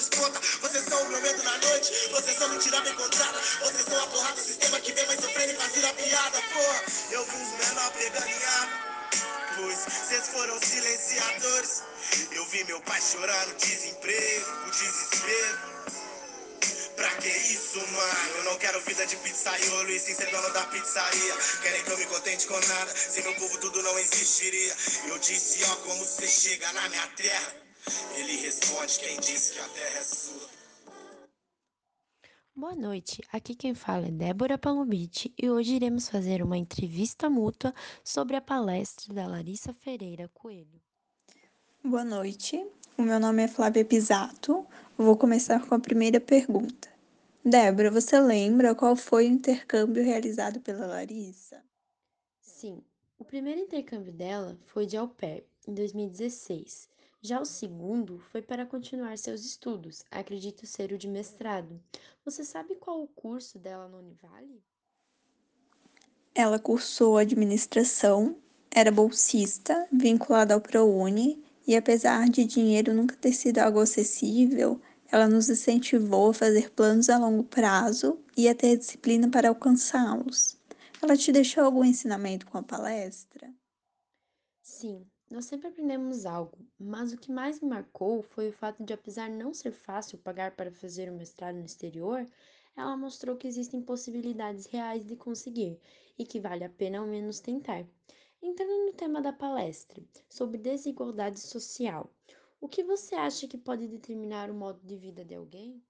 Vocês são o medo na noite, vocês são mentira bem contada. Vocês são a porra do sistema que vem mais sofrendo e fazendo a piada, porra. Eu vi os menor arma. Pois vocês foram silenciadores. Eu vi meu pai chorando, desemprego, o desespero. Pra que isso, mano? Eu não quero vida de pizzaiolo e sim ser dono da pizzaria. Querem que eu me contente com nada, sem meu povo tudo não existiria. Eu disse, ó, como você chega na minha terra. Ele responde, quem disse que a terra é sua. Boa noite, aqui quem fala é Débora Palomite e hoje iremos fazer uma entrevista mútua sobre a palestra da Larissa Ferreira Coelho. Boa noite, o meu nome é Flávia Pisato. Vou começar com a primeira pergunta. Débora, você lembra qual foi o intercâmbio realizado pela Larissa? Sim, o primeiro intercâmbio dela foi de au pair, em 2016. Já o segundo foi para continuar seus estudos, acredito ser o de mestrado. Você sabe qual o curso dela no Univale? Ela cursou administração, era bolsista, vinculada ao ProUni, e apesar de dinheiro nunca ter sido algo acessível, ela nos incentivou a fazer planos a longo prazo e a ter disciplina para alcançá-los. Ela te deixou algum ensinamento com a palestra? Sim, nós sempre aprendemos algo, mas o que mais me marcou foi o fato de, apesar não ser fácil pagar para fazer um mestrado no exterior, ela mostrou que existem possibilidades reais de conseguir e que vale a pena ao menos tentar. Entrando no tema da palestra, sobre desigualdade social, o que você acha que pode determinar o modo de vida de alguém?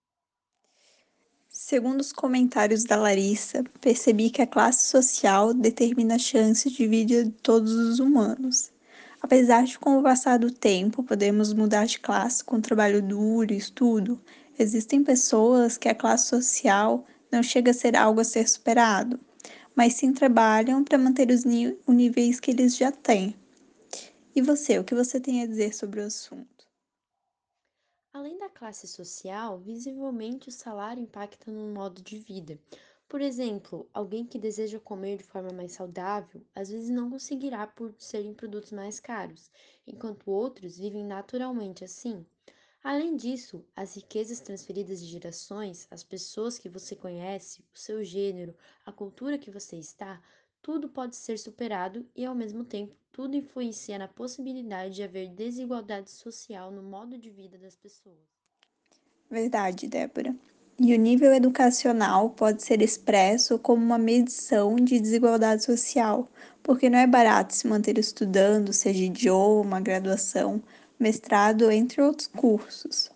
Segundo os comentários da Larissa, percebi que a classe social determina a chance de vida de todos os humanos. Apesar de, com o passar do tempo, podemos mudar de classe com trabalho duro e estudo, existem pessoas que a classe social não chega a ser algo a ser superado, mas sim trabalham para manter os níveis que eles já têm. E você, o que você tem a dizer sobre o assunto? Além da classe social, visivelmente o salário impacta no modo de vida. Por exemplo, alguém que deseja comer de forma mais saudável, às vezes não conseguirá por serem produtos mais caros, enquanto outros vivem naturalmente assim. Além disso, as riquezas transferidas de gerações, as pessoas que você conhece, o seu gênero, a cultura que você está, tudo pode ser superado e, ao mesmo tempo, tudo influencia na possibilidade de haver desigualdade social no modo de vida das pessoas. Verdade, Débora. E o nível educacional pode ser expresso como uma medição de desigualdade social, porque não é barato se manter estudando, seja idioma, graduação, mestrado, entre outros cursos.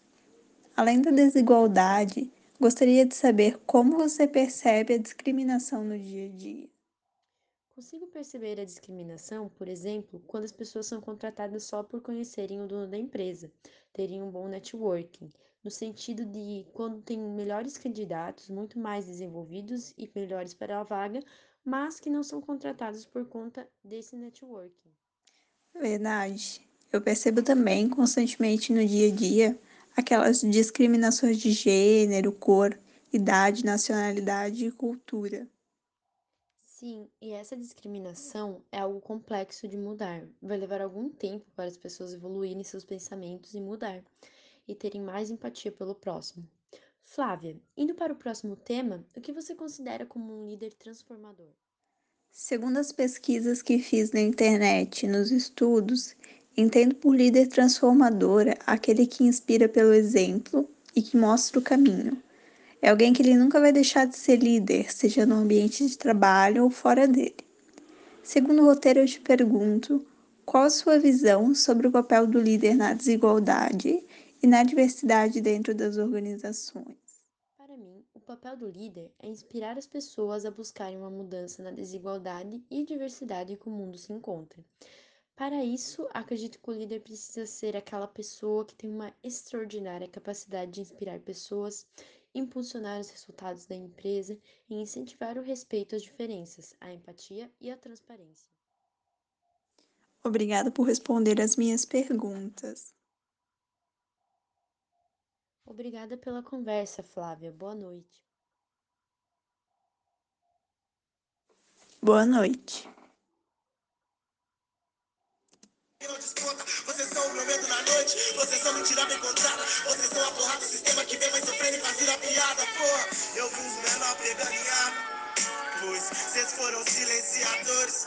Além da desigualdade, gostaria de saber como você percebe a discriminação no dia a dia. Consigo perceber a discriminação, por exemplo, quando as pessoas são contratadas só por conhecerem o dono da empresa, terem um bom networking, no sentido de quando tem melhores candidatos, muito mais desenvolvidos e melhores para a vaga, mas que não são contratados por conta desse networking. Verdade. Eu percebo também constantemente no dia a dia aquelas discriminações de gênero, cor, idade, nacionalidade e cultura. Sim, e essa discriminação é algo complexo de mudar. Vai levar algum tempo para as pessoas evoluírem seus pensamentos e mudar, e terem mais empatia pelo próximo. Flávia, indo para o próximo tema, o que você considera como um líder transformador? Segundo as pesquisas que fiz na internet e nos estudos, entendo por líder transformador aquele que inspira pelo exemplo e que mostra o caminho. É alguém que ele nunca vai deixar de ser líder, seja no ambiente de trabalho ou fora dele. Segundo o roteiro, eu te pergunto: qual a sua visão sobre o papel do líder na desigualdade e na diversidade dentro das organizações? Para mim, o papel do líder é inspirar as pessoas a buscarem uma mudança na desigualdade e diversidade que o mundo se encontra. Para isso, acredito que o líder precisa ser aquela pessoa que tem uma extraordinária capacidade de inspirar pessoas impulsionar os resultados da empresa e incentivar o respeito às diferenças, a empatia e a transparência. Obrigada por responder as minhas perguntas. Obrigada pela conversa, Flávia. Boa noite. Boa noite. Vocês são o meu medo na noite, vocês são mentira bem contada, vocês são a porra do sistema. porra. Eu vi uns menor pegando em arma. Pois vocês foram silenciadores.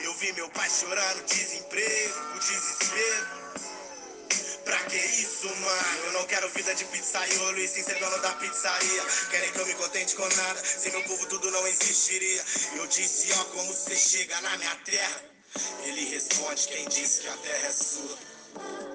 Eu vi meu pai chorando, desemprego, o desespero. Pra que isso, mano? Eu não quero vida de pizzaiolo e sim ser dono da pizzaria. Querem que eu me contente com nada, sem meu povo tudo não existiria. Eu disse, ó, como você chega na minha terra? Ele responde, quem disse que a terra é sua?